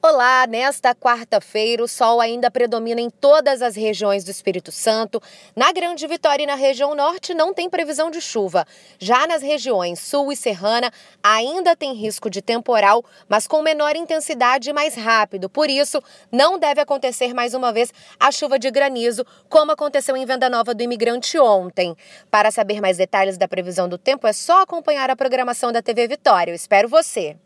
Olá, nesta quarta-feira o sol ainda predomina em todas as regiões do Espírito Santo. Na Grande Vitória e na região norte não tem previsão de chuva. Já nas regiões sul e serrana ainda tem risco de temporal, mas com menor intensidade e mais rápido. Por isso, não deve acontecer mais uma vez a chuva de granizo, como aconteceu em Venda Nova do Imigrante ontem. Para saber mais detalhes da previsão do tempo, é só acompanhar a programação da TV Vitória. Eu espero você.